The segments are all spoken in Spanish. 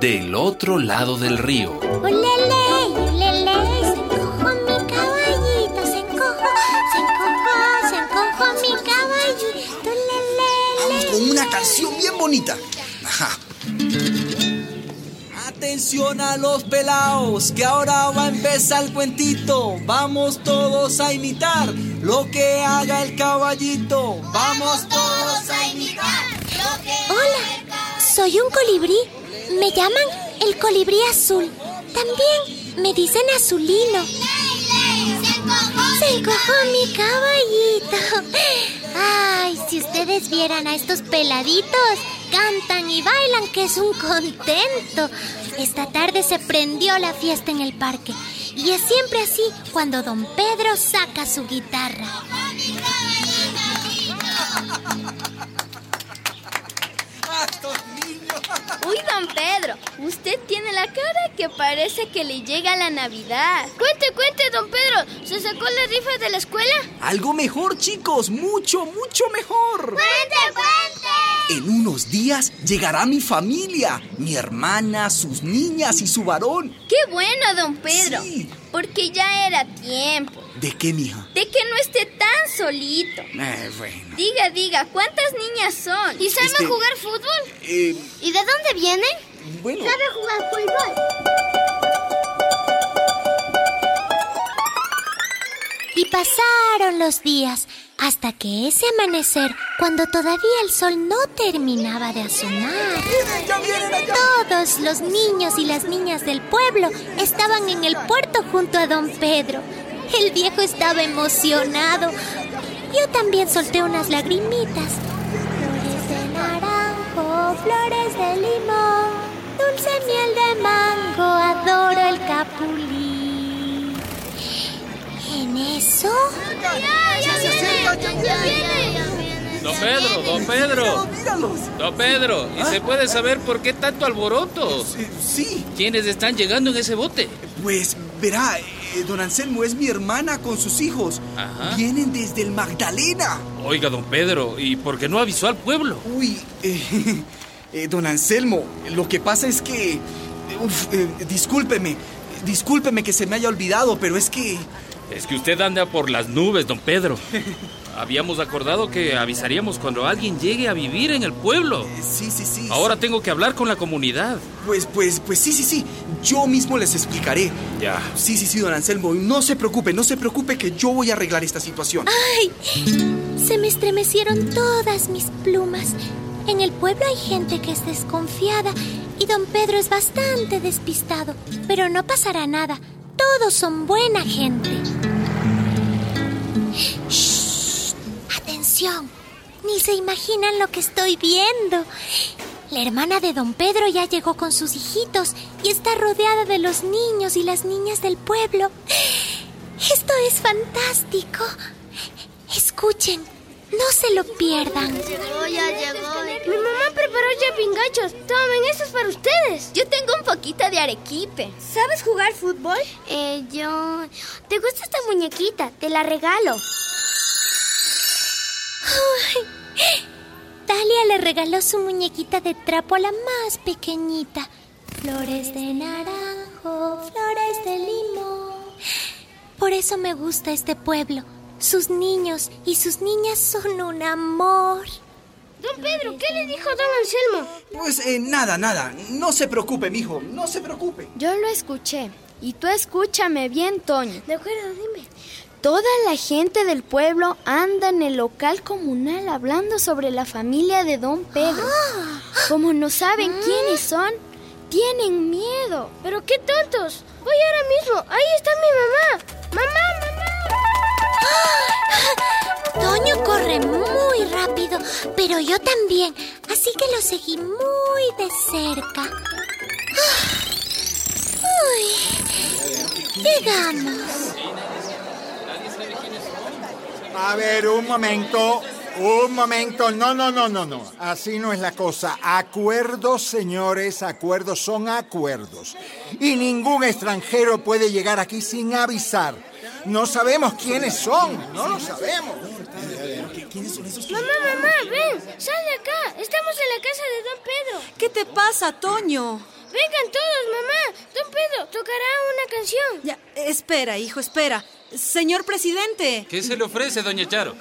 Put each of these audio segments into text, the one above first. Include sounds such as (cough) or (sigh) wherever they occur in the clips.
Del otro lado del río. ¡Ulele! Se encojó mi caballito, se encojó, se encojó, se encojó mi caballito. Con una canción bien bonita. Ajá. Atención a los pelaos, que ahora va a empezar el cuentito. Vamos todos a imitar lo que haga el caballito. Vamos todos a imitar. Hola, soy un colibrí. Me llaman el colibrí azul. También me dicen azulino. Se encojó mi caballito. Ay, si ustedes vieran a estos peladitos, cantan y bailan, que es un contento. Esta tarde se prendió la fiesta en el parque. Y es siempre así cuando don Pedro saca su guitarra. Don Pedro, usted tiene la cara que parece que le llega la Navidad. Cuente, cuente, don Pedro, ¿se sacó la rifa de la escuela? Algo mejor, chicos, mucho, mucho mejor. ¡Cuente, cuente! En unos días llegará mi familia, mi hermana, sus niñas y su varón. ¡Qué bueno, don Pedro! Sí. Porque ya era tiempo ¿De qué, mija? de que no esté solito. Eh, bueno. Diga, diga, ¿cuántas niñas son? ¿Y saben Este- jugar fútbol? Eh, ¿Y de dónde vienen? bueno. jugar fútbol. Y pasaron los días hasta que ese amanecer, cuando todavía el sol no terminaba de asomar, todos los niños y las niñas del pueblo estaban en el puerto junto a don Pedro. El viejo estaba emocionado. Yo también solté unas lagrimitas. Flores de naranjo, flores de limón, dulce miel de mango, adoro el capulín. En eso... ¡Ya, ya viene! ¡Ya viene! Don Pedro, don Pedro. Don Pedro, ¿y se puede saber por qué tanto alboroto? Sí, ¿Quiénes están llegando en ese bote? pues verá, eh, don Anselmo es mi hermana con sus hijos. Ajá. Vienen desde el Magdalena. Oiga, don Pedro, ¿y por qué no avisó al pueblo? Uy, eh, (laughs) eh, don Anselmo, lo que pasa es que... uf, discúlpeme, discúlpeme que se me haya olvidado, pero es que... Es que usted anda por las nubes, don Pedro. (laughs) Habíamos acordado que avisaríamos cuando alguien llegue a vivir en el pueblo. eh, sí, sí, sí. Ahora tengo que hablar con la comunidad. Pues, pues, pues sí, sí, sí. Yo mismo les explicaré. Ya. Sí, sí, sí, don Anselmo. No se preocupe, no se preocupe que yo voy a arreglar esta situación. ¡Ay! Se me estremecieron todas mis plumas. En el pueblo hay gente que es desconfiada y don Pedro es bastante despistado. Pero no pasará nada. Todos son buena gente. Ni se imaginan lo que estoy viendo. La hermana de don Pedro ya llegó con sus hijitos y está rodeada de los niños y las niñas del pueblo. Esto es fantástico. Escuchen, no se lo pierdan. Llegó, ya llegó. Mi mamá preparó ya pingachos. Tomen, esto es para ustedes. Yo tengo un poquito de arequipe. ¿Sabes jugar fútbol? Eh, yo... ¿Te gusta esta muñequita? Te la regalo. Talia le regaló su muñequita de trapo a la más pequeñita. Flores de naranjo, flores de limón. Por eso me gusta este pueblo. Sus niños y sus niñas son un amor. Don Pedro, ¿qué le dijo don Anselmo? Pues eh, nada, nada. No se preocupe, mijo. No se preocupe. Yo lo escuché. Y tú escúchame bien, Toño. De acuerdo, dime. Toda la gente del pueblo anda en el local comunal hablando sobre la familia de don Pedro. Como no saben quiénes son, tienen miedo. Pero qué tontos. Voy ahora mismo. Ahí está mi mamá. Mamá, mamá. Toño corre muy rápido, pero yo también, así que lo seguí muy de cerca. Ah. Uy, llegamos. A ver, un momento. Un momento. No, no, no, no, no. Así no es la cosa. Acuerdos, señores, acuerdos son acuerdos. Y ningún extranjero puede llegar aquí sin avisar. No sabemos quiénes son. No lo sabemos. Mamá, mamá, ven. Sal de acá. Estamos en la casa de don Pedro. ¿Qué te pasa, Toño? Vengan todos, mamá. Don Pedro tocará una canción. Ya, espera, hijo, espera. Señor presidente. ¿Qué se le ofrece, doña Charo?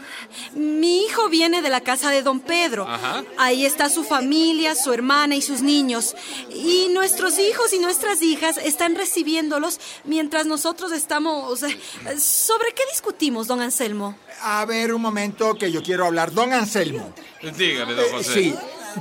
Mi hijo viene de la casa de don Pedro. Ajá. Ahí está su familia, su hermana y sus niños. Y nuestros hijos y nuestras hijas están recibiéndolos mientras nosotros estamos... eh, ¿Sobre qué discutimos, don Anselmo? A ver, un momento que yo quiero hablar. Don Anselmo. Dígame, don Eh, José. sí,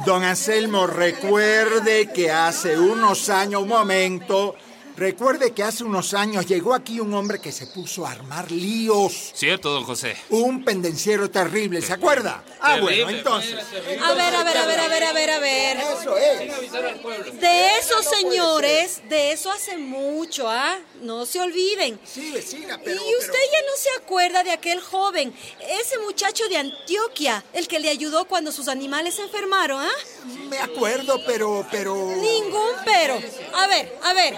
don Anselmo, recuerde que hace unos años, un momento, recuerde que hace unos años llegó aquí un hombre que se puso a armar líos. Cierto, don José. Un pendenciero terrible, ¿se acuerda? Ah, Terrible, bueno, entonces. A ver, a ver, a ver, a ver, a ver, a ver. Eso es. De esos señores, de eso hace mucho, ¿ah? No se olviden. Sí, vecina, pero. y usted ya no se acuerda de aquel joven, ese muchacho de Antioquia, el que le ayudó cuando sus animales se enfermaron, ¿ah? me acuerdo, pero. pero... Ningún pero. A ver, a ver.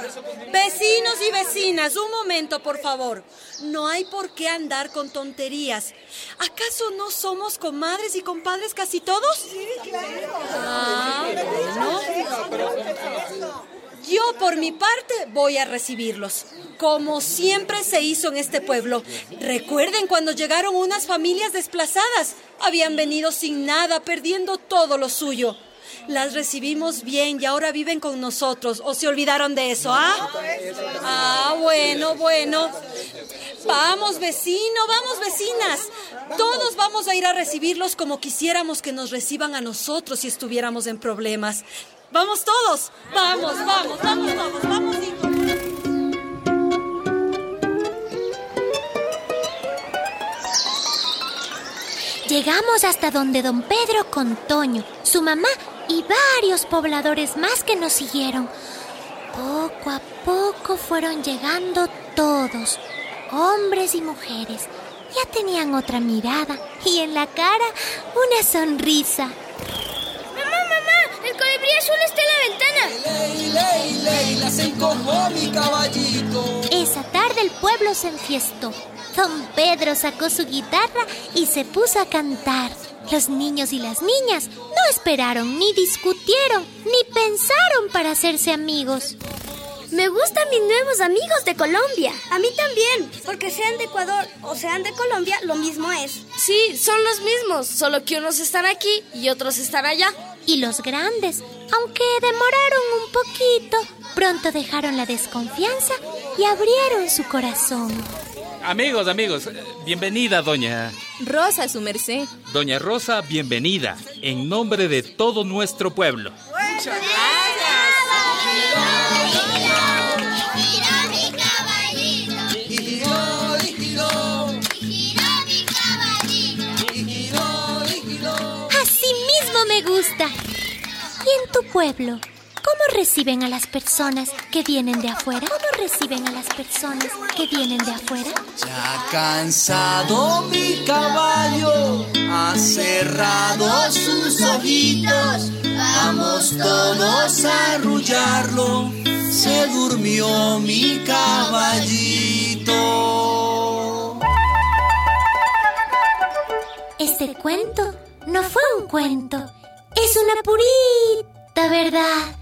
Vecinos y vecinas, un momento, por favor. No hay por qué andar con tonterías. ¿Acaso no somos comadres y compadres casi todos? Sí, claro. Ah, bueno. Yo, por mi parte, voy a recibirlos, como siempre se hizo en este pueblo. Recuerden cuando llegaron unas familias desplazadas. Habían venido sin nada, perdiendo todo lo suyo. Las recibimos bien y ahora viven con nosotros. ¿O se olvidaron de eso, ah? Ah, bueno, bueno. Vamos, vecino, vamos, vecinas. Todos vamos a ir a recibirlos como quisiéramos que nos reciban a nosotros si estuviéramos en problemas. Vamos todos. Vamos, vamos, vamos, vamos, vamos. Llegamos hasta donde don Pedro con Toño, su mamá y varios pobladores más que nos siguieron. Poco a poco fueron llegando todos, hombres y mujeres. Ya tenían otra mirada y en la cara una sonrisa. Mamá, mamá, el colibrí azul está en la ventana. Ley, ley, ley, la se encojó mi caballito. Esa tarde el pueblo se enfiestó. Don Pedro sacó su guitarra y se puso a cantar. Los niños y las niñas no esperaron, ni discutieron, ni pensaron para hacerse amigos. Me gustan mis nuevos amigos de Colombia. A mí también, porque sean de Ecuador o sean de Colombia, lo mismo es. Sí, son los mismos, solo que unos están aquí y otros están allá. Y los grandes, aunque demoraron un poquito, pronto dejaron la desconfianza y abrieron su corazón. Amigos, amigos, bienvenida, doña. Rosa, su merced. Doña Rosa, bienvenida, en nombre de todo nuestro pueblo. Y giró, y giró, y giró, y giró. Así mismo me gusta. ¿Y en tu pueblo? ¿Cómo reciben a las personas que vienen de afuera? ¿Cómo reciben a las personas que vienen de afuera? Ya cansado mi caballo, ha cerrado sus ojitos. Vamos todos a arrullarlo. Se durmió mi caballito. Este cuento no fue un cuento, es una purita verdad.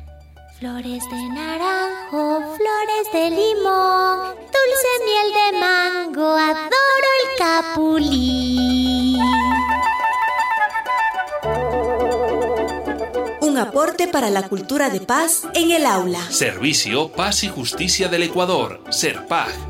Flores de naranjo, flores de limón, dulce miel de mango, adoro el capulín. Un aporte para la cultura de paz en el aula. Servicio Paz y Justicia del Ecuador, SERPAG.